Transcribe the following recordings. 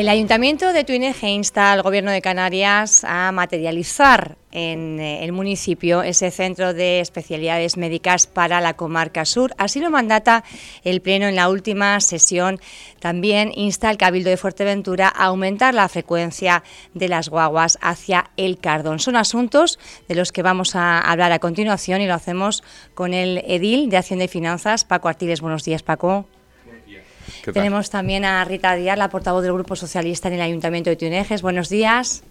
El Ayuntamiento de Tuineje insta al Gobierno de Canarias a materializar en eh, el municipio ese centro de especialidades médicas para la comarca sur. Así lo mandata el Pleno en la última sesión. También insta al Cabildo de Fuerteventura a aumentar la frecuencia de las guaguas hacia el Cardón. Son asuntos de los que vamos a hablar a continuación y lo hacemos con el edil de Hacienda y Finanzas, Paco Artiles. Buenos días, Paco. Tenemos también a Rita Díaz, la portavoz del Grupo Socialista en el Ayuntamiento de Tunejes. Buenos días.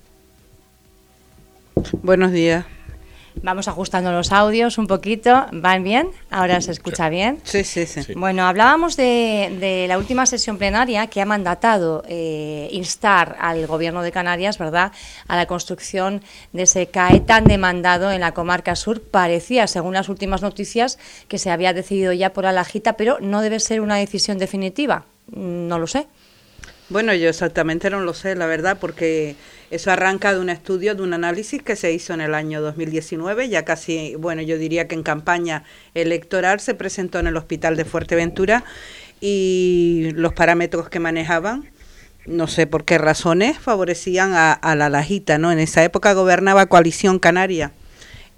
Buenos días. Vamos ajustando los audios un poquito. ¿Van bien? ¿Ahora se escucha bien? Sí, sí, sí. Bueno, hablábamos de, la última sesión plenaria que ha mandatado eh, instar al Gobierno de Canarias, ¿verdad?, a la construcción de ese CAE tan demandado en la comarca sur. Parecía, según las últimas noticias, que se había decidido ya por Alajita, pero no debe ser una decisión definitiva. No lo sé. Bueno, yo exactamente no lo sé, la verdad, porque eso arranca de un estudio, de un análisis que se hizo en el año 2019, ya casi, bueno, yo diría que en campaña electoral se presentó en el Hospital de Fuerteventura y los parámetros que manejaban, no sé por qué razones, favorecían a, a la Lajita, ¿no? En esa época gobernaba Coalición Canaria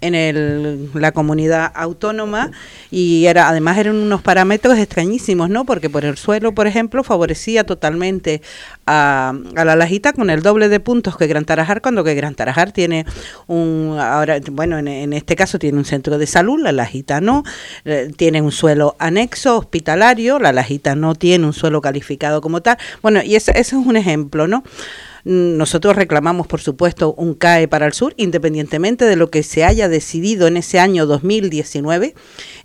en el, la comunidad autónoma y era además eran unos parámetros extrañísimos, ¿no? Porque por el suelo, por ejemplo, favorecía totalmente a, a la Lajita con el doble de puntos que Gran Tarajar, cuando que Gran Tarajar tiene un, ahora, bueno, en, este caso tiene un centro de salud, la Lajita no, eh, tiene un suelo anexo hospitalario, la Lajita no tiene un suelo calificado como tal. Bueno, y ese, ese es un ejemplo, ¿no? Nosotros reclamamos, por supuesto, un CAE para el sur, independientemente de lo que se haya decidido en ese año 2019.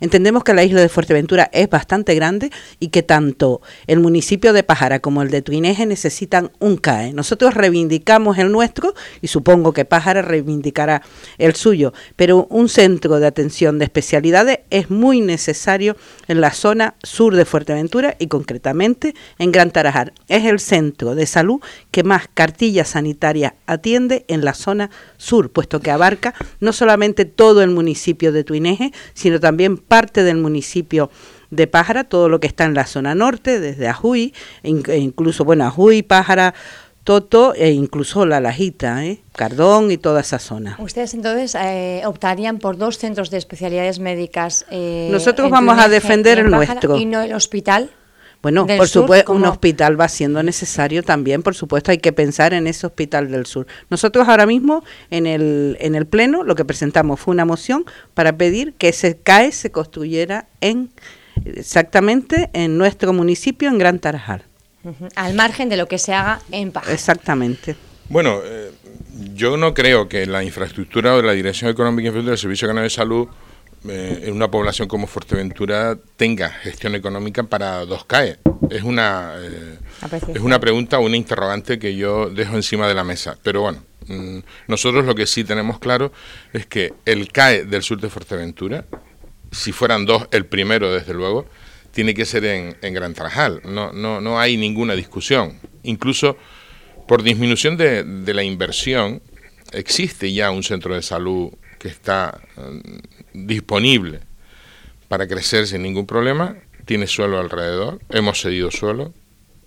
Entendemos que la isla de Fuerteventura es bastante grande y que tanto el municipio de Pájara como el de Tuineje necesitan un CAE. Nosotros reivindicamos el nuestro y supongo que Pájara reivindicará el suyo, pero un centro de atención de especialidades es muy necesario en la zona sur de Fuerteventura y concretamente en Gran Tarajar. Es el centro de salud que más cartilla sanitaria atiende en la zona sur, puesto que abarca no solamente todo el municipio de Tuineje, sino también parte del municipio de Pájara, todo lo que está en la zona norte, desde Ajuy, e incluso, bueno, Ajuy, Pájara, Toto e incluso La Lajita, ¿eh? Cardón y toda esa zona. Ustedes entonces eh, optarían por dos centros de especialidades médicas. Eh, Nosotros vamos a defender el nuestro. ¿Y no el hospital? Bueno, por supuesto, un hospital va siendo necesario también, por supuesto, hay que pensar en ese hospital del sur. Nosotros ahora mismo en el, en el Pleno lo que presentamos fue una moción para pedir que ese CAE se construyera en exactamente en nuestro municipio, en Gran Tarajal. Al margen de lo que se haga en Paja. Exactamente. Bueno, eh, yo no creo que la infraestructura o la Dirección Económica y del Servicio Canario de Salud eh, en una población como Fuerteventura tenga gestión económica para dos CAE. Es una, eh, es una pregunta, una interrogante que yo dejo encima de la mesa. Pero bueno, mm, nosotros lo que sí tenemos claro es que el CAE del sur de Fuerteventura, si fueran dos, el primero desde luego, tiene que ser en, en Gran Trajal. No, no, no hay ninguna discusión. Incluso por disminución de, de la inversión, existe ya un centro de salud que está mm, disponible para crecer sin ningún problema, tiene suelo alrededor, hemos cedido suelo,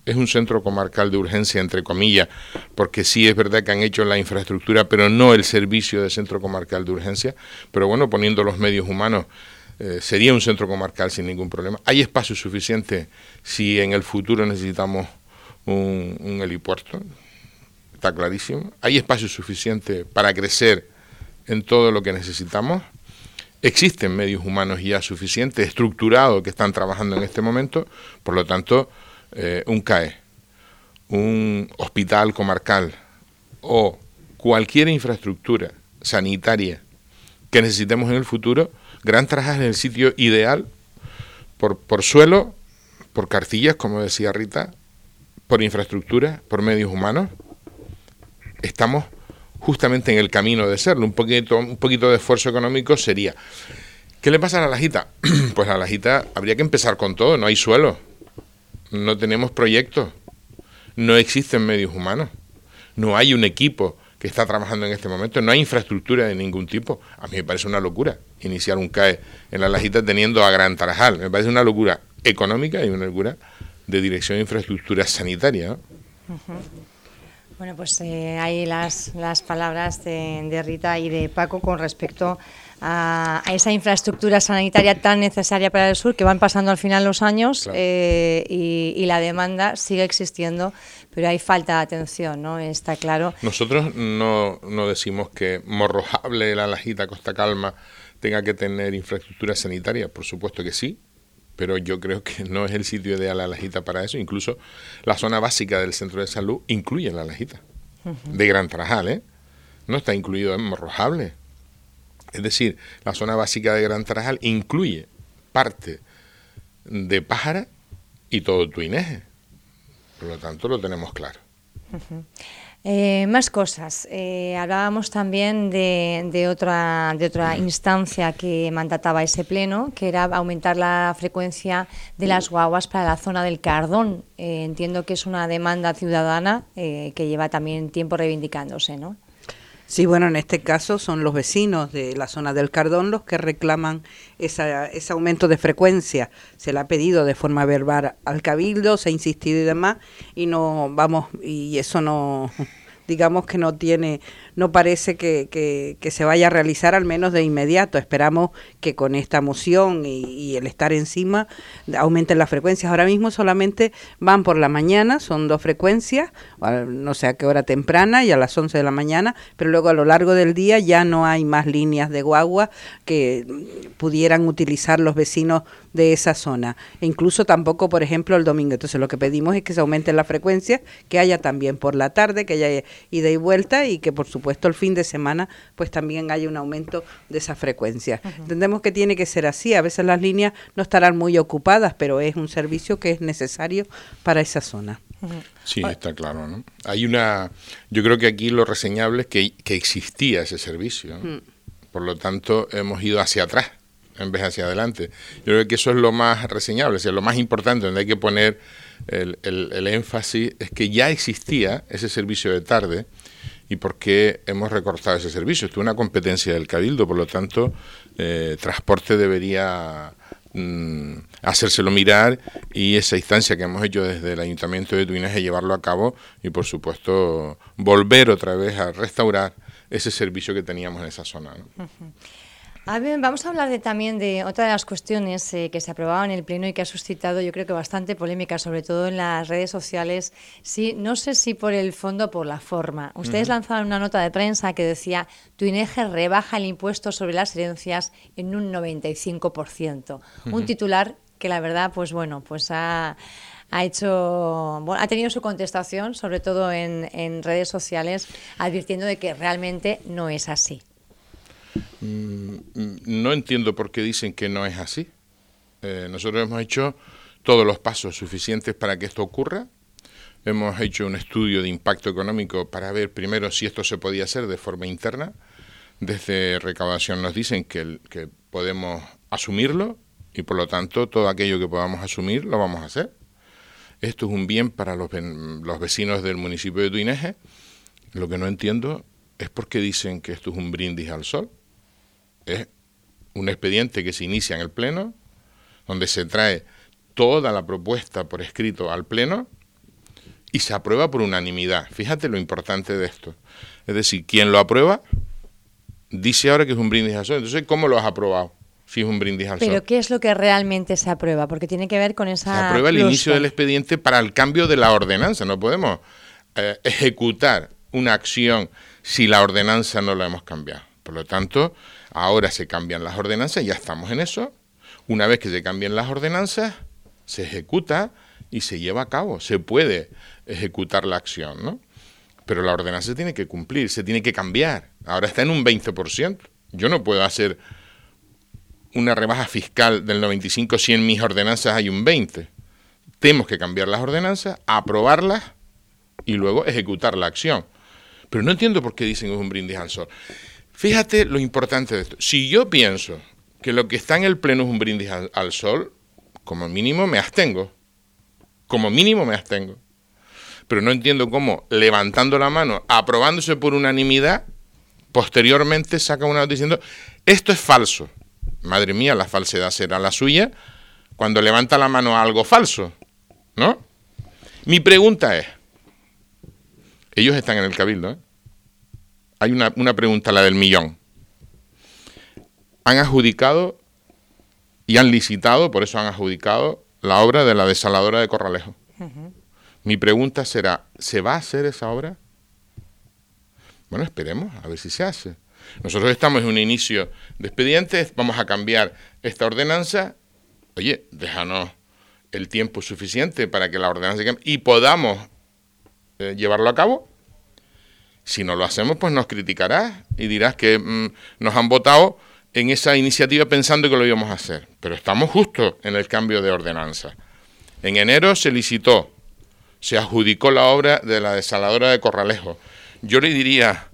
es un centro comarcal de urgencia, entre comillas, porque sí es verdad que han hecho la infraestructura, pero no el servicio de centro comarcal de urgencia, pero bueno, poniendo los medios humanos, eh, sería un centro comarcal sin ningún problema. Hay espacio suficiente si en el futuro necesitamos un, un helipuerto, está clarísimo. Hay espacio suficiente para crecer en todo lo que necesitamos. Existen medios humanos ya suficientes, estructurados, que están trabajando en este momento, por lo tanto, eh, un CAE, un hospital comarcal o cualquier infraestructura sanitaria que necesitemos en el futuro, Gran Trajas es el sitio ideal por, por suelo, por cartillas, como decía Rita, por infraestructura, por medios humanos. Estamos justamente en el camino de serlo. Un poquito, un poquito de esfuerzo económico sería. ¿Qué le pasa a la lajita? pues a la lajita habría que empezar con todo, no hay suelo, no tenemos proyectos, no existen medios humanos, no hay un equipo que está trabajando en este momento, no hay infraestructura de ningún tipo. A mí me parece una locura iniciar un CAE en la lajita teniendo a Gran Tarajal. Me parece una locura económica y una locura de dirección de infraestructura sanitaria. Bueno, pues eh, hay las, las palabras de, Rita y de Paco con respecto a, esa infraestructura sanitaria tan necesaria para el sur, que van pasando al final los años eh, y, la demanda sigue existiendo, pero hay falta de atención, ¿no? Está claro. Nosotros no, no decimos que Morrojable, la Lajita, Costa Calma tenga que tener infraestructura sanitaria, por supuesto que sí, pero yo creo que no es el sitio ideal la Lajita para eso. Incluso la zona básica del centro de salud incluye la Lajita, de Gran Trajal, ¿eh? No está incluido en Morrojable. Es decir, la zona básica de Gran Trajal incluye parte de Pájara y todo Tuineje. Por lo tanto, lo tenemos claro. Eh, más cosas. Eh, hablábamos también de, otra, de otra instancia que mandataba ese pleno, que era aumentar la frecuencia de las guaguas para la zona del Cardón. Eh, entiendo que es una demanda ciudadana que lleva también tiempo reivindicándose, ¿no? Sí, bueno, en este caso son los vecinos de la zona del Cardón los que reclaman esa, ese aumento de frecuencia. Se le ha pedido de forma verbal al cabildo, se ha insistido y demás, y no vamos, y eso no, digamos que no tiene no parece que, que, se vaya a realizar al menos de inmediato. Esperamos que con esta moción y, el estar encima aumenten las frecuencias. Ahora mismo solamente van por la mañana, son dos frecuencias, no sé a qué hora temprana y a las 11 de la mañana, pero luego a lo largo del día ya no hay más líneas de guagua que pudieran utilizar los vecinos de esa zona. E incluso tampoco, por ejemplo, el domingo. Entonces lo que pedimos es que se aumenten las frecuencias, que haya también por la tarde, que haya ida y vuelta y que por supuesto el fin de semana pues también hay un aumento de esa frecuencia. Entendemos que tiene que ser así, a veces las líneas no estarán muy ocupadas, pero es un servicio que es necesario para esa zona. Sí, está claro, ¿no? Hay una, yo creo que aquí lo reseñable es que, que existía ese servicio, por lo tanto hemos ido hacia atrás en vez hacia adelante. Yo creo que eso es lo más reseñable, o sea, lo más importante, donde hay que poner el, el énfasis es que ya existía ese servicio de tarde y por qué hemos recortado ese servicio. Esto es una competencia del Cabildo, por lo tanto, eh, transporte debería mm, hacérselo mirar y esa instancia que hemos hecho desde el Ayuntamiento de Tuinaje llevarlo a cabo y, por supuesto, volver otra vez a restaurar ese servicio que teníamos en esa zona. A ver, vamos a hablar de, también de otra de las cuestiones eh, que se aprobaban en el Pleno y que ha suscitado yo creo que bastante polémica, sobre todo en las redes sociales. Sí, no sé si por el fondo o por la forma. Ustedes lanzaron una nota de prensa que decía Tuineje rebaja el impuesto sobre las herencias en un 95%. Un titular que la verdad, pues bueno, pues ha ha hecho ha tenido su contestación sobre todo en, en, redes sociales advirtiendo de que realmente no es así no entiendo por qué dicen que no es así. Eh, nosotros hemos hecho todos los pasos suficientes para que esto ocurra. Hemos hecho un estudio de impacto económico para ver primero si esto se podía hacer de forma interna. Desde recaudación nos dicen que, que podemos asumirlo y por lo tanto todo aquello que podamos asumir lo vamos a hacer. Esto es un bien para los, los vecinos del municipio de Tuineje. Lo que no entiendo es por qué dicen que esto es un brindis al sol es un expediente que se inicia en el Pleno, donde se trae toda la propuesta por escrito al Pleno y se aprueba por unanimidad. Fíjate lo importante de esto. Es decir, quien lo aprueba dice ahora que es un brindis al sol. Entonces, ¿cómo lo has aprobado? Si es un brindis al sol. Pero ¿qué es lo que realmente se aprueba? Porque tiene que ver con esa... Se aprueba el inicio del expediente para el cambio de la ordenanza. No podemos eh, ejecutar una acción si la ordenanza no la hemos cambiado. Por lo tanto, Ahora se cambian las ordenanzas, ya estamos en eso. Una vez que se cambian las ordenanzas, se ejecuta y se lleva a cabo. Se puede ejecutar la acción, ¿no? Pero la ordenanza se tiene que cumplir, se tiene que cambiar. Ahora está en un 20%. Yo no puedo hacer una rebaja fiscal del 95 si en mis ordenanzas hay un 20. Tenemos que cambiar las ordenanzas, aprobarlas y luego ejecutar la acción. Pero no entiendo por qué dicen que es un brindis al sol. Fíjate lo importante de esto. Si yo pienso que lo que está en el pleno es un brindis al, sol, como mínimo me abstengo. Como mínimo me abstengo. Pero no entiendo cómo, levantando la mano, aprobándose por unanimidad, posteriormente saca una nota diciendo, esto es falso. Madre mía, la falsedad será la suya cuando levanta la mano a algo falso, ¿no? Mi pregunta es, Ellos están en el cabildo. ¿eh? Hay una, una pregunta, la del millón. Han adjudicado y han licitado, por eso han adjudicado, la obra de la desaladora de Corralejo. Mi pregunta será, ¿se va a hacer esa obra? Bueno, esperemos a ver si se hace. Nosotros estamos en un inicio de expedientes, vamos a cambiar esta ordenanza. Oye, déjanos el tiempo suficiente para que la ordenanza cambie y podamos eh, llevarlo a cabo. Si no lo hacemos, pues nos criticarás y dirás que mm, nos han votado en esa iniciativa pensando que lo íbamos a hacer. Pero estamos justo en el cambio de ordenanza. En enero se licitó, se adjudicó la obra de la desaladora de Corralejo. Yo le diría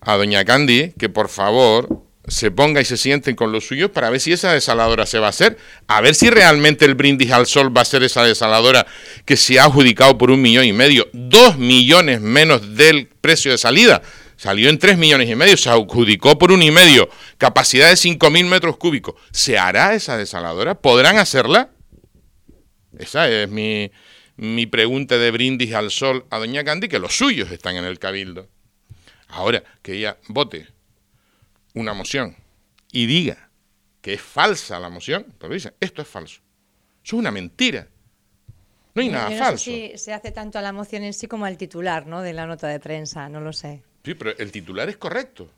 a doña Candy que por favor se ponga y se sienten con los suyos para ver si esa desaladora se va a hacer, a ver si realmente el brindis al sol va a ser esa desaladora que se ha adjudicado por un millón y medio, dos millones menos del precio de salida. Salió en tres millones y medio, se adjudicó por un y medio, capacidad de cinco mil metros cúbicos. ¿Se hará esa desaladora? ¿Podrán hacerla? Esa es mi, mi pregunta de brindis al sol a doña Candy, que los suyos están en el cabildo. Ahora, que ella vote una moción y diga que es falsa la moción, pero dice, esto es falso. Eso es una mentira. No hay nada falso. si se hace tanto a la moción en sí como al titular, ¿no? De la nota de prensa, no lo sé. Sí, pero el titular es correcto.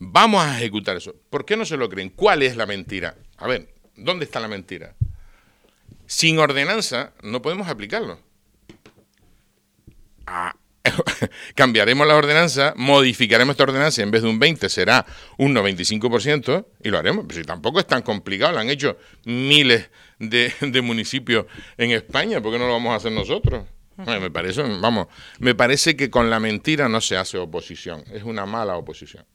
Vamos a ejecutar eso. ¿Por qué no se lo creen? ¿Cuál es la mentira? A ver, ¿dónde está la mentira? Sin ordenanza no podemos aplicarlo. Ah, cambiaremos la ordenanza, modificaremos esta ordenanza, en vez de un 20 será un 95% y lo haremos. Pero si tampoco es tan complicado, lo han hecho miles de, municipios en España, ¿por qué no lo vamos a hacer nosotros? me parece, vamos, me parece que con la mentira no se hace oposición, es una mala oposición.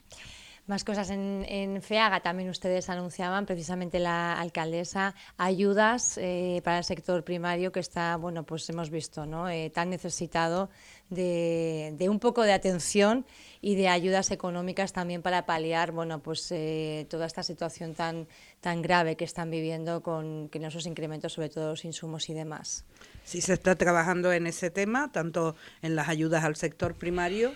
Más cosas en, FEAGA también ustedes anunciaban, precisamente la alcaldesa, ayudas eh, para el sector primario que está, bueno, pues hemos visto, ¿no? Eh, tan necesitado de, un poco de atención y de ayudas económicas también para paliar, bueno, pues eh, toda esta situación tan, tan grave que están viviendo con, con esos incrementos, sobre todo los insumos y demás. Sí, se está trabajando en ese tema, tanto en las ayudas al sector primario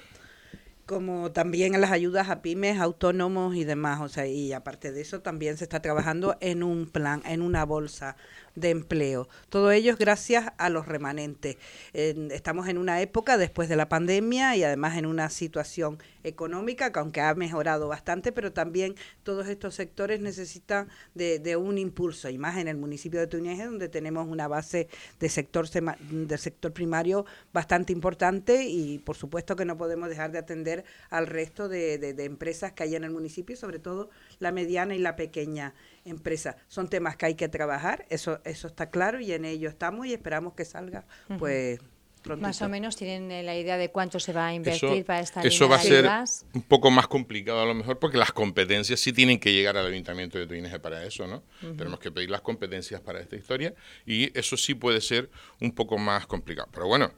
como también en las ayudas a pymes, autónomos y demás. O sea, y aparte de eso, también se está trabajando en un plan, en una bolsa de empleo. Todo ello es gracias a los remanentes. estamos en una época después de la pandemia y además en una situación económica que aunque ha mejorado bastante, pero también todos estos sectores necesitan de, un impulso y más en el municipio de Tuñeje donde tenemos una base de sector del sector primario bastante importante y por supuesto que no podemos dejar de atender al resto de, de empresas que hay en el municipio, sobre todo la mediana y la pequeña empresa. Son temas que hay que trabajar, eso, eso está claro y en ello estamos y esperamos que salga pues Más o menos tienen eh, la idea de cuánto se va a invertir para esta Eso va a ser un poco más complicado a lo mejor porque las competencias sí tienen que llegar al Ayuntamiento de Tuineje para eso, ¿no? Tenemos que pedir las competencias para esta historia y eso sí puede ser un poco más complicado. Pero bueno,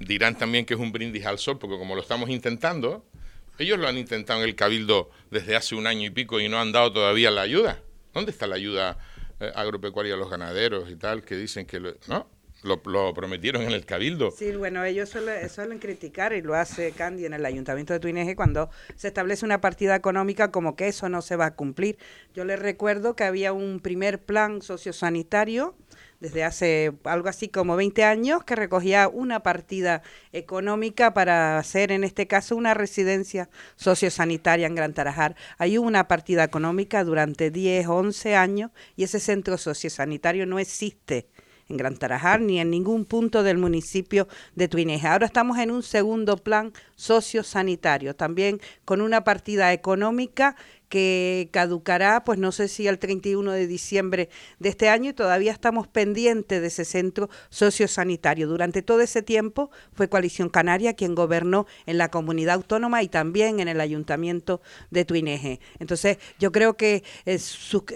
dirán también que es un brindis al sol porque como lo estamos intentando, ellos lo han intentado en el Cabildo desde hace un año y pico y no han dado todavía la ayuda. ¿Dónde está la ayuda eh, agropecuaria a los ganaderos y tal? Que dicen que lo, no, lo, prometieron en el Cabildo. Sí, bueno, ellos suelen, criticar y lo hace Candy en el Ayuntamiento de Tuineje cuando se establece una partida económica como que eso no se va a cumplir. Yo les recuerdo que había un primer plan sociosanitario desde hace algo así como 20 años, que recogía una partida económica para hacer, en este caso, una residencia sociosanitaria en Gran Tarajar. Hay una partida económica durante 10, 11 años y ese centro sociosanitario no existe en Gran Tarajar ni en ningún punto del municipio de Tuineja. Ahora estamos en un segundo plan sociosanitario, también con una partida económica que caducará, pues no sé si el 31 de diciembre de este año y todavía estamos pendientes de ese centro sociosanitario. Durante todo ese tiempo fue Coalición Canaria quien gobernó en la comunidad autónoma y también en el ayuntamiento de Tuineje. Entonces, yo creo que eh,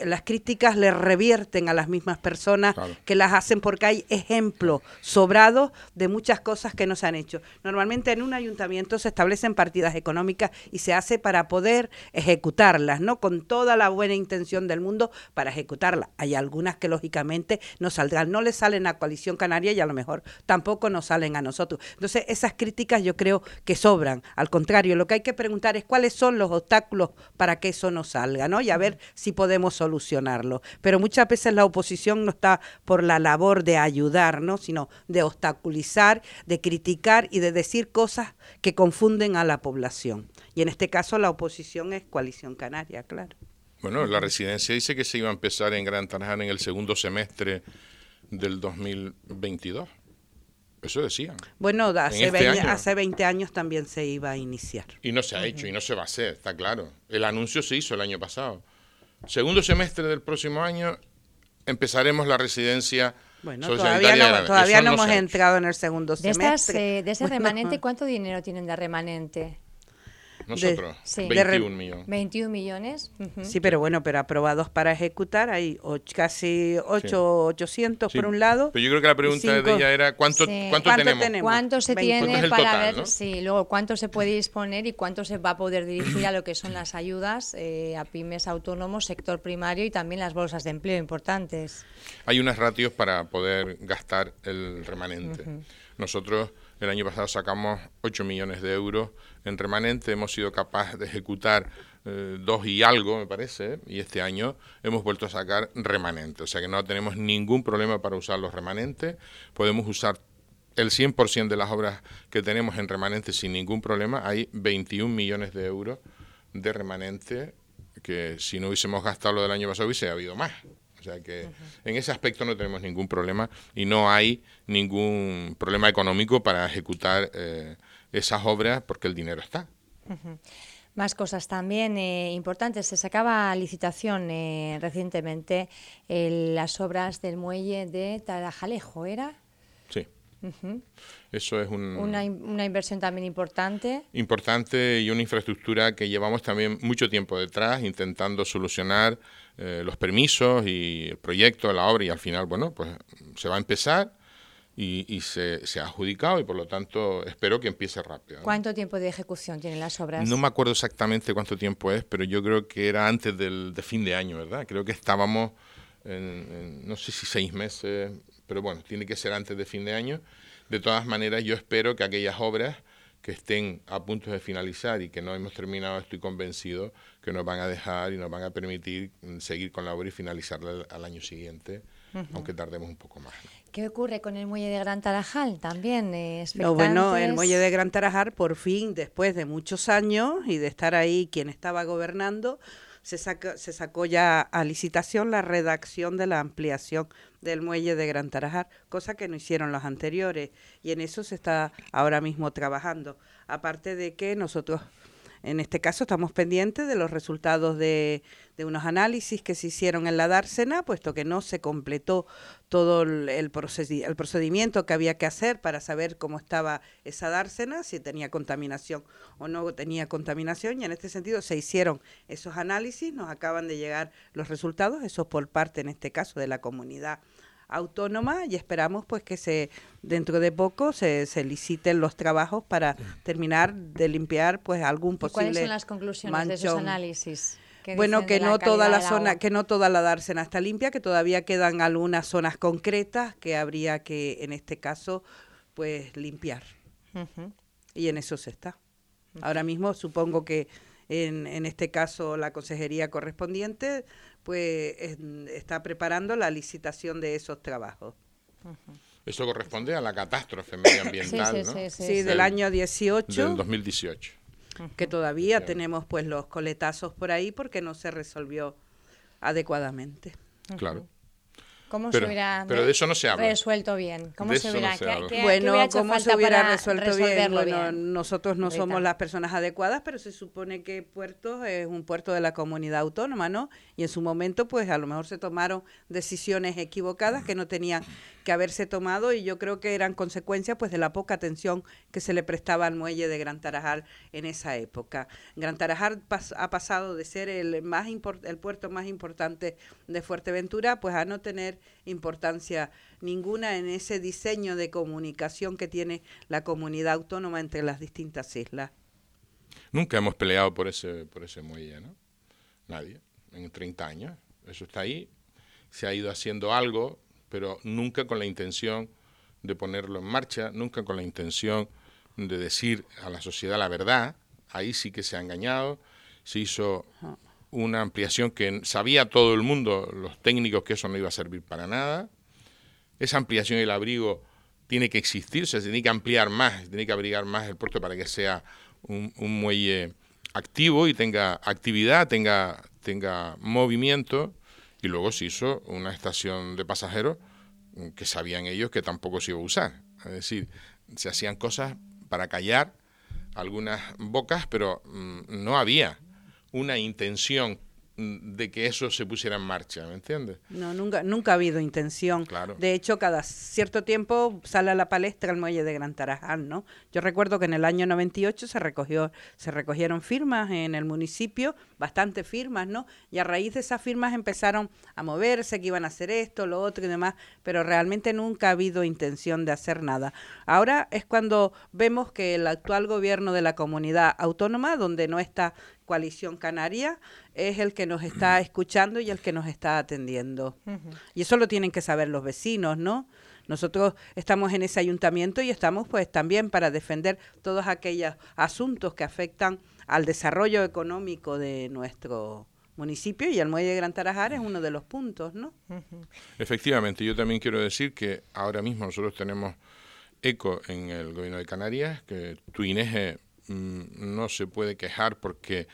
las críticas le revierten a las mismas personas que las hacen porque hay ejemplos sobrados de muchas cosas que no se han hecho. Normalmente en un ayuntamiento se establecen partidas económicas y se hace para poder ejecutar ejecutarlas, ¿no? Con toda la buena intención del mundo para ejecutarlas. Hay algunas que lógicamente no saldrán, no le salen a Coalición Canaria y a lo mejor tampoco nos salen a nosotros. Entonces, esas críticas yo creo que sobran. Al contrario, lo que hay que preguntar es cuáles son los obstáculos para que eso no salga, ¿no? Y a ver si podemos solucionarlo. Pero muchas veces la oposición no está por la labor de ayudar, ¿no? Sino de obstaculizar, de criticar y de decir cosas que confunden a la población. Y en este caso la oposición es Coalición Canaria, claro. Bueno, la residencia dice que se iba a empezar en Gran Tarajal en el segundo semestre del 2022. Eso decían. Bueno, hace, 20, este hace 20 años también se iba a iniciar. Y no se ha hecho y no se va a hacer, está claro. El anuncio se hizo el año pasado. Segundo semestre del próximo año empezaremos la residencia. Bueno, todavía no, todavía no, hemos entrado en el segundo semestre. Eh, de, ese remanente, ¿cuánto dinero tienen de remanente? Nosotros, 21 millones. 21 millones. Sí, pero bueno, pero aprobados para ejecutar hay casi 8, 800 por un lado. Pero yo creo que la pregunta de ella era ¿cuánto, ¿cuánto, tenemos? ¿Cuánto se tiene para ver, sí, luego cuánto se puede disponer y cuánto se va a poder dirigir a lo que son las ayudas eh, a pymes autónomos, sector primario y también las bolsas de empleo importantes? Hay unas ratios para poder gastar el remanente. Nosotros el año pasado sacamos 8 millones de euros en remanente, hemos sido capaces de ejecutar eh, dos y algo, me parece, y este año hemos vuelto a sacar remanente. O sea que no tenemos ningún problema para usar los remanentes. Podemos usar el 100% de las obras que tenemos en remanente sin ningún problema. Hay 21 millones de euros de remanente que si no hubiésemos gastado lo del año pasado hubiese habido más. O sea que en ese aspecto no tenemos ningún problema y no hay ningún problema económico para ejecutar eh, esas obras porque el dinero está. Más cosas también eh, importantes. Se sacaba licitación eh, recientemente las obras del muelle de Tarajalejo, ¿era? Eso es una, inversión también importante. Importante y una infraestructura que llevamos también mucho tiempo detrás intentando solucionar eh, los permisos y el proyecto, la obra y al final, bueno, pues se va a empezar y, se, se, ha adjudicado y por lo tanto espero que empiece rápido. ¿Cuánto tiempo de ejecución tienen las obras? No me acuerdo exactamente cuánto tiempo es, pero yo creo que era antes del de fin de año, ¿verdad? Creo que estábamos en, no sé si seis meses, pero bueno, tiene que ser antes de fin de año. De todas maneras, yo espero que aquellas obras que estén a punto de finalizar y que no hemos terminado, estoy convencido que nos van a dejar y nos van a permitir seguir con la obra y finalizarla al año siguiente, aunque tardemos un poco más. ¿Qué ocurre con el muelle de Gran Tarajal también? Eh, no, bueno, el muelle de Gran Tarajal, por fin, después de muchos años y de estar ahí quien estaba gobernando, se, se sacó ya a licitación la redacción de la ampliación del muelle de Gran Tarajal, cosa que no hicieron los anteriores y en eso se está ahora mismo trabajando. Aparte de que nosotros en este caso estamos pendientes de los resultados de, unos análisis que se hicieron en la dársena, puesto que no se completó todo el, el, procedimiento que había que hacer para saber cómo estaba esa dársena, si tenía contaminación o no tenía contaminación, y en este sentido se hicieron esos análisis, nos acaban de llegar los resultados, eso por parte en este caso de la comunidad autónoma y esperamos pues que se dentro de poco se, se liciten los trabajos para terminar de limpiar pues algún posible ¿Cuáles son las conclusiones de esos análisis? Bueno, que no toda la zona, que no toda la dársena está limpia, que todavía quedan algunas zonas concretas que habría que en este caso pues limpiar. Y en eso se está. Ahora mismo supongo que en, en este caso la consejería correspondiente pues está preparando la licitación de esos trabajos. Eso corresponde a la catástrofe medioambiental, sí, sí, Sí, del, año 18. Del 2018. Que todavía tenemos pues los coletazos por ahí porque no se resolvió adecuadamente. Claro. ¿Cómo pero, se hubiera pero de eso no se habla. resuelto bien? ¿Cómo se hubiera, bueno, ¿cómo se hubiera resuelto bien? Bueno, nosotros no somos las personas adecuadas, pero se supone que Puerto es un puerto de la comunidad autónoma, ¿no? Y en su momento, pues a lo mejor se tomaron decisiones equivocadas que no tenían que haberse tomado y yo creo que eran consecuencias pues de la poca atención que se le prestaba al muelle de Gran Tarajal en esa época. Gran Tarajal ha pasado de ser el más el puerto más importante de Fuerteventura pues a no tener importancia ninguna en ese diseño de comunicación que tiene la comunidad autónoma entre las distintas islas. Nunca hemos peleado por ese por ese muelle, ¿no? Nadie, en 30 años. Eso está ahí. Se ha ido haciendo algo, pero nunca con la intención de ponerlo en marcha, nunca con la intención de decir a la sociedad la verdad. Ahí sí que se ha engañado. Se hizo una ampliación que sabía todo el mundo, los técnicos, que eso no iba a servir para nada. Esa ampliación del abrigo tiene que existir, se tiene que ampliar más, tiene que abrigar más el puerto para que sea un, muelle activo y tenga actividad, tenga, tenga movimiento. Y luego se hizo una estación de pasajeros que sabían ellos que tampoco se iba a usar. Es decir, se hacían cosas para callar algunas bocas, pero mm, no había una intención Mm, de que eso se pusiera en marcha, ¿me entiendes? No, nunca, nunca ha habido intención. Claro. De hecho, cada cierto tiempo sale a la palestra el muelle de Gran Tarajal, ¿no? Yo recuerdo que en el año 98 se recogió, se recogieron firmas en el municipio, bastantes firmas, ¿no? Y a raíz de esas firmas empezaron a moverse, que iban a hacer esto, lo otro y demás, pero realmente nunca ha habido intención de hacer nada. Ahora es cuando vemos que el actual gobierno de la comunidad autónoma, donde no está Coalición Canaria es el que nos está escuchando y el que nos está atendiendo. Y eso lo tienen que saber los vecinos, ¿no? Nosotros estamos en ese ayuntamiento y estamos pues también para defender todos aquellos asuntos que afectan al desarrollo económico de nuestro municipio y el muelle de Gran Tarajar es uno de los puntos, ¿no? Efectivamente, yo también quiero decir que ahora mismo nosotros tenemos eco en el gobierno de Canarias, que tu INEGE Mm, no se puede quejar porque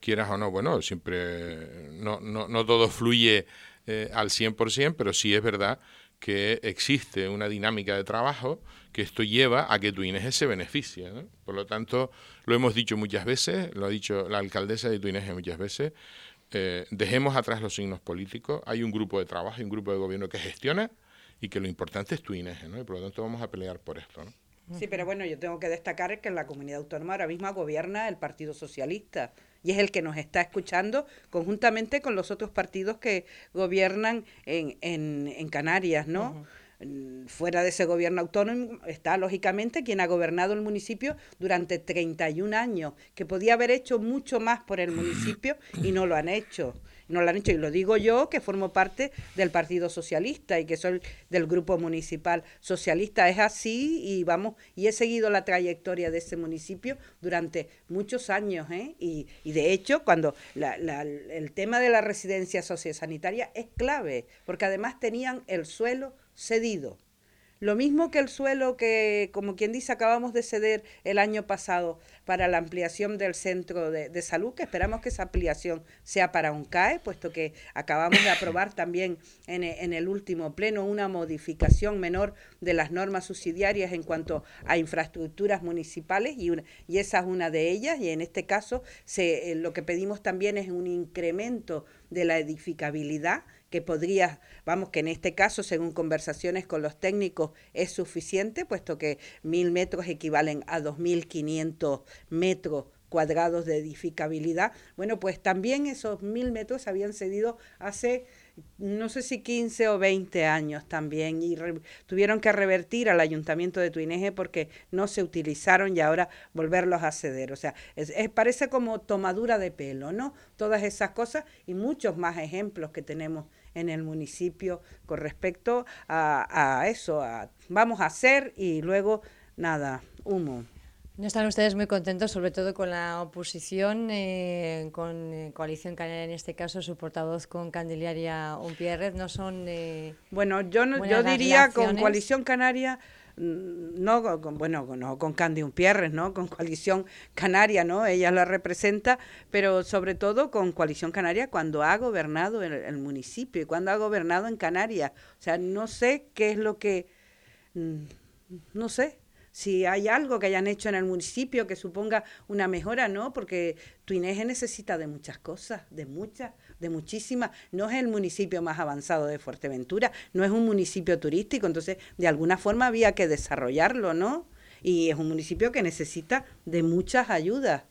quieras o no, bueno, siempre no, no, no todo fluye eh, al 100%, pero sí es verdad que existe una dinámica de trabajo que esto lleva a que Tuineje se beneficie. Por lo tanto, lo hemos dicho muchas veces, lo ha dicho la alcaldesa de Tuineje muchas veces, eh, dejemos atrás los signos políticos, hay un grupo de trabajo, hay un grupo de gobierno que gestiona y que lo importante es Tuineje, ¿no? y por lo tanto vamos a pelear por esto. ¿no? Sí, pero bueno, yo tengo que destacar que en la comunidad autónoma ahora mismo gobierna el Partido Socialista y es el que nos está escuchando conjuntamente con los otros partidos que gobiernan en, en, en Canarias, ¿no? Fuera de ese gobierno autónomo está, lógicamente, quien ha gobernado el municipio durante 31 años, que podía haber hecho mucho más por el municipio y no lo han hecho no lo han hecho. Y lo digo yo, que formo parte del Partido Socialista y que soy del Grupo Municipal Socialista. Es así y vamos, y he seguido la trayectoria de ese municipio durante muchos años. ¿eh? Y, y de hecho, cuando la, la, el tema de la residencia sociosanitaria es clave, porque además tenían el suelo cedido. Lo mismo que el suelo que, como quien dice, acabamos de ceder el año pasado para la ampliación del centro de, salud, que esperamos que esa ampliación sea para un CAE, puesto que acabamos de aprobar también en, en el último pleno una modificación menor de las normas subsidiarias en cuanto a infraestructuras municipales y, y esa es una de ellas y en este caso se, eh, lo que pedimos también es un incremento de la edificabilidad que podría, vamos, que en este caso, según conversaciones con los técnicos, es suficiente, puesto que mil metros equivalen a 2.500 metros cuadrados de edificabilidad. Bueno, pues también esos mil metros habían cedido hace no sé si 15 o 20 años también y tuvieron que revertir al ayuntamiento de Tuineje porque no se utilizaron y ahora volverlos a ceder. O sea, es, parece como tomadura de pelo, ¿no? Todas esas cosas y muchos más ejemplos que tenemos en el municipio con respecto a, a eso, a, vamos a hacer y luego nada, humo. No están ustedes muy contentos, sobre todo con la oposición, eh, con eh, Coalición Canaria en este caso, su portavoz con Candelaria Umpierrez, no son. Eh, bueno, yo no, yo diría con Coalición Canaria no con, bueno no con Candy Umpierres no con coalición canaria no ella la representa pero sobre todo con coalición canaria cuando ha gobernado el, el municipio y cuando ha gobernado en Canarias. O sea no sé qué es lo que mm, no sé si hay algo que hayan hecho en el municipio que suponga una mejora, ¿no? Porque Tuineje necesita de muchas cosas, de muchas, de muchísimas. No es el municipio más avanzado de Fuerteventura, no es un municipio turístico, entonces de alguna forma había que desarrollarlo, ¿no? Y es un municipio que necesita de muchas ayudas.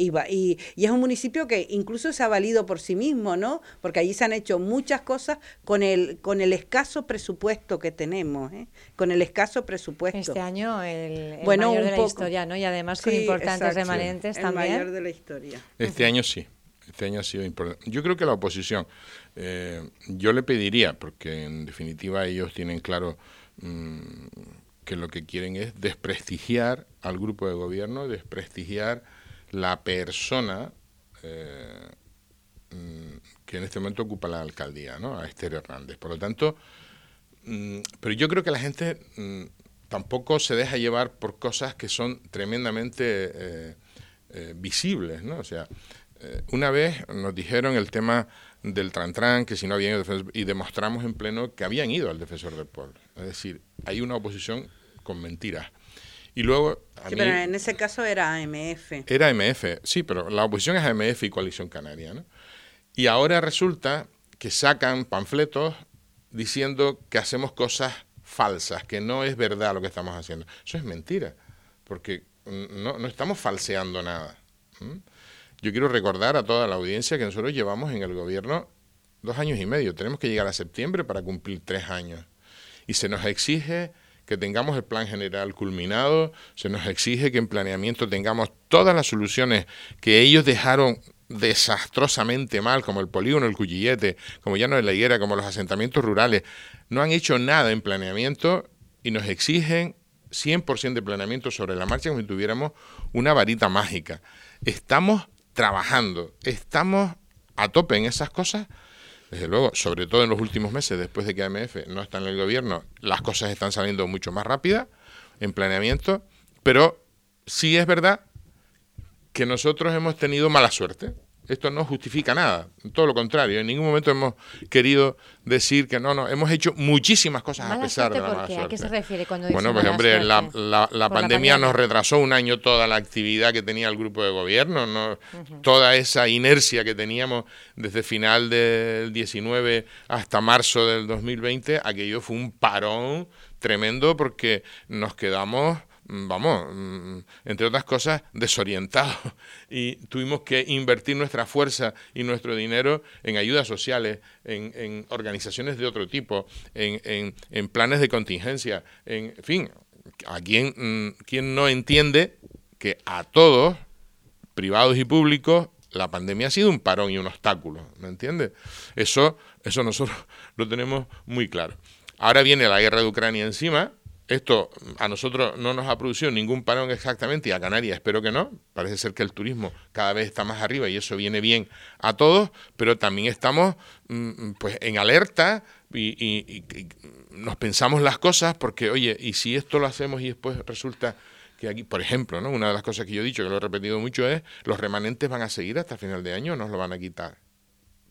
Y, y, es un municipio que incluso se ha valido por sí mismo, ¿no? Porque allí se han hecho muchas cosas con el, con el escaso presupuesto que tenemos, ¿eh? Con el escaso presupuesto. Este año el, mayor de la historia, ¿no? Y además con importantes remanentes el también. mayor de la historia. Este año sí. Este año ha sido importante. Yo creo que la oposición, eh, yo le pediría, porque en definitiva ellos tienen claro mm, que lo que quieren es desprestigiar al grupo de gobierno, desprestigiar la persona eh, mm, que en este momento ocupa la alcaldía, ¿no? a Esther Hernández. Por lo tanto, mm, pero yo creo que la gente tampoco se deja llevar por cosas que son tremendamente eh, eh, visibles, ¿no? O sea, una vez nos dijeron el tema del Trantran, que si no habían ido y demostramos en pleno que habían ido al defensor del pueblo. Es decir, hay una oposición con mentiras. Y luego... sí, pero en ese caso era AMF. Era AMF, sí, pero la oposición es AMF y Coalición Canaria, ¿no? Y ahora resulta que sacan panfletos diciendo que hacemos cosas falsas, que no es verdad lo que estamos haciendo. Eso es mentira, porque no, no estamos falseando nada. Yo quiero recordar a toda la audiencia que nosotros llevamos en el gobierno dos años y medio. Tenemos que llegar a septiembre para cumplir tres años. Y se nos exige que tengamos el plan general culminado, se nos exige que en planeamiento tengamos todas las soluciones que ellos dejaron desastrosamente mal, como el polígono, el Cuyillete, como ya no es la higuera, como los asentamientos rurales, no han hecho nada en planeamiento y nos exigen 100% de planeamiento sobre la marcha como si tuviéramos una varita mágica. Estamos trabajando, estamos a tope en esas cosas. Desde luego, sobre todo en los últimos meses, después de que AMF no está en el gobierno, las cosas están saliendo mucho más rápidas en planeamiento, pero sí es verdad que nosotros hemos tenido mala suerte. Esto no justifica nada, todo lo contrario. En ningún momento hemos querido decir que no, no, hemos hecho muchísimas cosas a pesar de la mala suerte. ¿A qué se refiere cuando Bueno, pues hombre, la, la, pandemia nos retrasó un año toda la actividad que tenía el grupo de gobierno, ¿no? toda esa inercia que teníamos desde final del 19 hasta marzo del 2020, aquello fue un parón tremendo porque nos quedamos vamos, mm, entre otras cosas, desorientados y tuvimos que invertir nuestra fuerza y nuestro dinero en ayudas sociales, en, organizaciones de otro tipo, en, en, planes de contingencia, en, fin, a mm, quien no entiende que a todos, privados y públicos, la pandemia ha sido un parón y un obstáculo, ¿me entiendes? Eso, eso nosotros lo tenemos muy claro. Ahora viene la guerra de Ucrania encima, esto a nosotros no nos ha producido ningún parón exactamente y a Canarias espero que no. Parece ser que el turismo cada vez está más arriba y eso viene bien a todos, pero también estamos mm, pues en alerta y, nos pensamos las cosas porque, oye, y si esto lo hacemos y después resulta que aquí, por ejemplo, ¿no? una de las cosas que yo he dicho, que lo he repetido mucho, es los remanentes van a seguir hasta final de año nos lo van a quitar.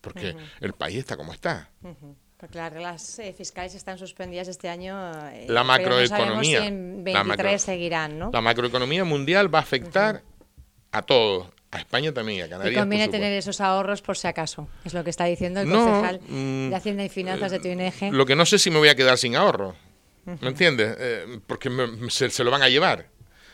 Porque el país está como está. Porque las reglas eh, fiscales están suspendidas este año. Eh, la macroeconomía. en 23 seguirán, ¿no? La macroeconomía mundial va a afectar a todos. A España también, a Canarias. Y conviene tener esos ahorros por si acaso. Es lo que está diciendo el concejal mm, de Hacienda y Finanzas de TUNG. Lo que no sé si me voy a quedar sin ahorro. ¿Me entiendes? Eh, porque se, se lo van a llevar.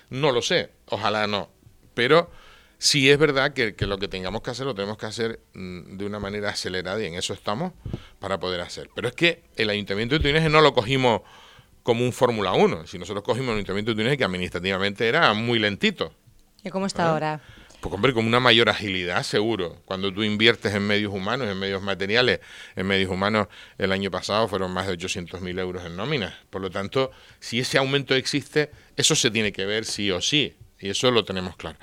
No lo sé. Ojalá no. Pero Sí es verdad que, lo que tengamos que hacer lo tenemos que hacer mm, de una manera acelerada y en eso estamos para poder hacer. Pero es que el Ayuntamiento de Túnez no lo cogimos como un Fórmula 1. Si nosotros cogimos el Ayuntamiento de Túnez que administrativamente era muy lentito. ¿Y cómo está ¿Eh? ahora? Pues hombre, con una mayor agilidad, seguro. Cuando tú inviertes en medios humanos, en medios materiales, en medios humanos, el año pasado fueron más de 800.000 euros en nóminas. Por lo tanto, si ese aumento existe, eso se tiene que ver sí o sí. Y eso lo tenemos claro.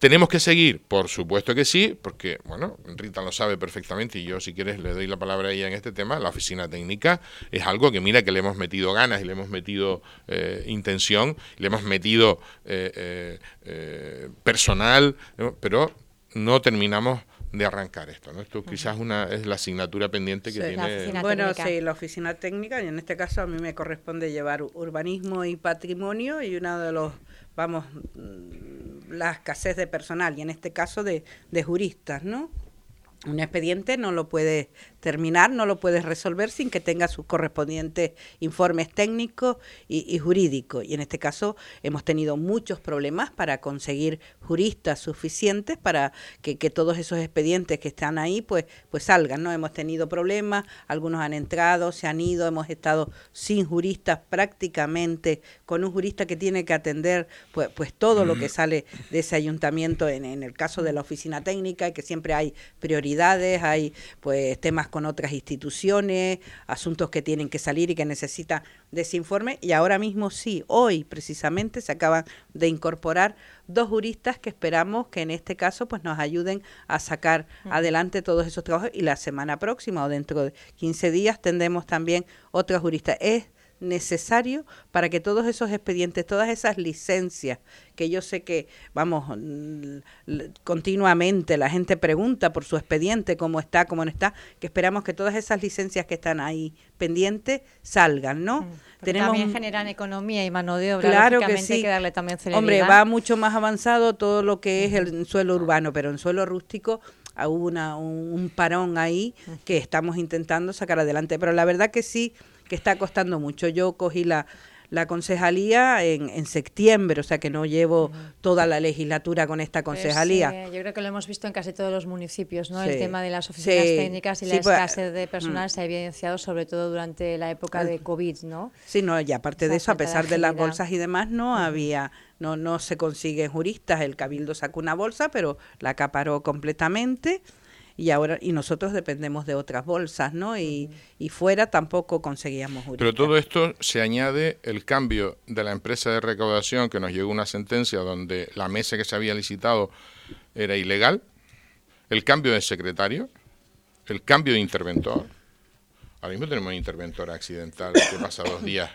¿Tenemos que seguir? Por supuesto que sí, porque, bueno, Rita lo sabe perfectamente y yo, si quieres, le doy la palabra a ella en este tema. La oficina técnica es algo que, mira, que le hemos metido ganas y le hemos metido eh, intención, le hemos metido eh, eh, personal, pero no terminamos de arrancar esto, ¿no? Esto quizás una es la asignatura pendiente que tiene. Bueno, sí, la oficina técnica y en este caso a mí me corresponde llevar urbanismo y patrimonio y uno de los vamos, mm, la escasez de personal y en este caso de, de juristas, ¿no? Un expediente no lo puedes terminar, no lo puedes resolver sin que tenga sus correspondientes informes técnicos y, jurídicos. Y en este caso hemos tenido muchos problemas para conseguir juristas suficientes para que, todos esos expedientes que están ahí pues, pues salgan. ¿no? Hemos tenido problemas, algunos han entrado, se han ido, hemos estado sin juristas prácticamente, con un jurista que tiene que atender pues, pues todo lo que sale de ese ayuntamiento en, en el caso de la oficina técnica y que siempre hay hay pues temas con otras instituciones, asuntos que tienen que salir y que necesita de ese informe. Y ahora mismo sí, hoy precisamente se acaban de incorporar dos juristas que esperamos que en este caso pues nos ayuden a sacar adelante todos esos trabajos y la semana próxima o dentro de 15 días tendremos también otra jurista. Es necesario para que todos esos expedientes, todas esas licencias, que yo sé que, vamos, continuamente la gente pregunta por su expediente, cómo está, cómo no está, que esperamos que todas esas licencias que están ahí pendientes salgan, ¿no? Mm, Tenemos también generan economía y mano de obra, claro que sí. hay que darle también celeridad. Hombre, va mucho más avanzado todo lo que es el suelo urbano, pero en suelo rústico hubo una, un parón ahí que estamos intentando sacar adelante, pero la verdad que sí que está costando mucho. Yo cogí la, la concejalía en, en, septiembre, o sea que no llevo toda la legislatura con esta pues concejalía. yo creo que lo hemos visto en casi todos los municipios, ¿no? El tema de las oficinas técnicas y la pues, escasez de personal mm. se ha evidenciado sobre todo durante la época de COVID, ¿no? Sí, no, y aparte de eso, a pesar de, las bolsas y demás, no había, no, no se consiguen juristas. El Cabildo sacó una bolsa, pero la acaparó completamente y ahora y nosotros dependemos de otras bolsas, ¿no? Y, y fuera tampoco conseguíamos Pero todo esto se añade el cambio de la empresa de recaudación que nos llegó una sentencia donde la mesa que se había licitado era ilegal, el cambio de secretario, el cambio de interventor. Ahora mismo tenemos un interventor accidental que pasa dos días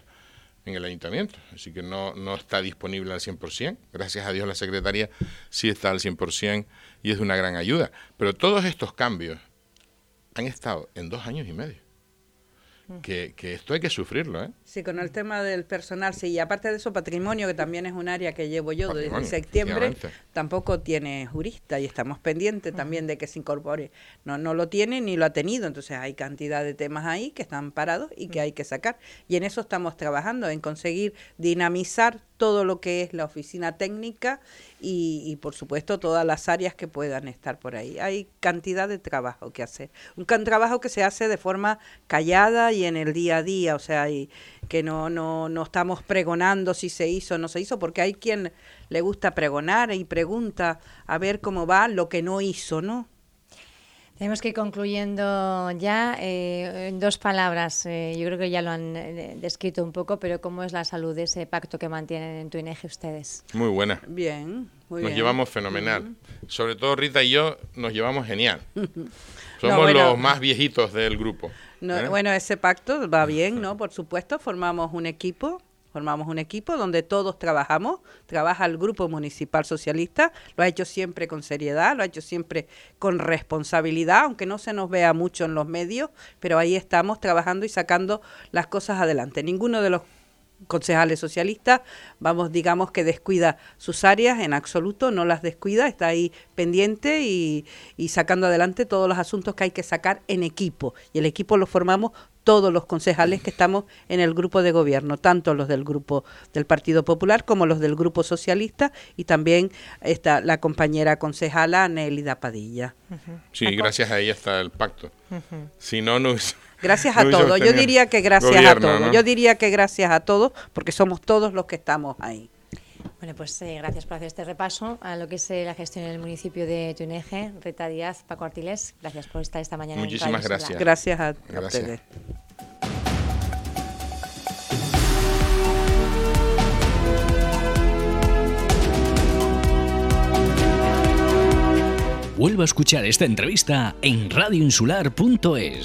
en el ayuntamiento, así que no, no está disponible al 100%. Gracias a Dios la secretaria sí está al 100% y es de una gran ayuda. Pero todos estos cambios han estado en dos años y medio. Que, esto hay que sufrirlo, ¿eh? Sí, con el tema del personal, sí, y aparte de eso, patrimonio, que también es un área que llevo yo desde septiembre, tampoco tiene jurista y estamos pendientes también de que se incorpore. No, no lo tiene ni lo ha tenido, entonces hay cantidad de temas ahí que están parados y que hay que sacar. Y en eso estamos trabajando, en conseguir dinamizar todo lo que es la oficina técnica y, por supuesto todas las áreas que puedan estar por ahí. Hay cantidad de trabajo que hacer. Un trabajo que se hace de forma callada y en el día a día, o sea, y que no, no, no estamos pregonando si se hizo o no se hizo, porque hay quien le gusta pregonar y pregunta a ver cómo va lo que no hizo, ¿no? Tenemos que ir concluyendo ya eh, en dos palabras. Eh, yo creo que ya lo han eh, descrito un poco, pero ¿cómo es la salud de ese pacto que mantienen en tu INEG ustedes? Muy buena. Bien, muy Nos llevamos fenomenal. Sobre todo Rita y yo nos llevamos genial. Somos los más viejitos del grupo. bueno, ese pacto va bien, ¿no? Por supuesto, formamos un equipo formamos un equipo donde todos trabajamos, trabaja el Grupo Municipal Socialista, lo ha hecho siempre con seriedad, lo ha hecho siempre con responsabilidad, aunque no se nos vea mucho en los medios, pero ahí estamos trabajando y sacando las cosas adelante. Ninguno de los concejales socialistas, vamos, digamos que descuida sus áreas en absoluto, no las descuida, está ahí pendiente y, y, sacando adelante todos los asuntos que hay que sacar en equipo. Y el equipo lo formamos todos los concejales que estamos en el grupo de gobierno, tanto los del grupo del Partido Popular como los del grupo socialista y también está la compañera concejala Nélida Padilla. Sí, gracias a ella está el pacto. Si no, no Gracias a todos. Yo diría que gracias a todos. Yo diría que gracias a todos porque somos todos los que estamos ahí. Bueno, pues eh, gracias por hacer este repaso a lo que es eh, la gestión en el municipio de Tuneje. Rita Díaz, Paco Artiles, gracias por estar esta mañana. Muchísimas gracias. Gracias a, ustedes. Vuelva a escuchar esta entrevista en radioinsular.es.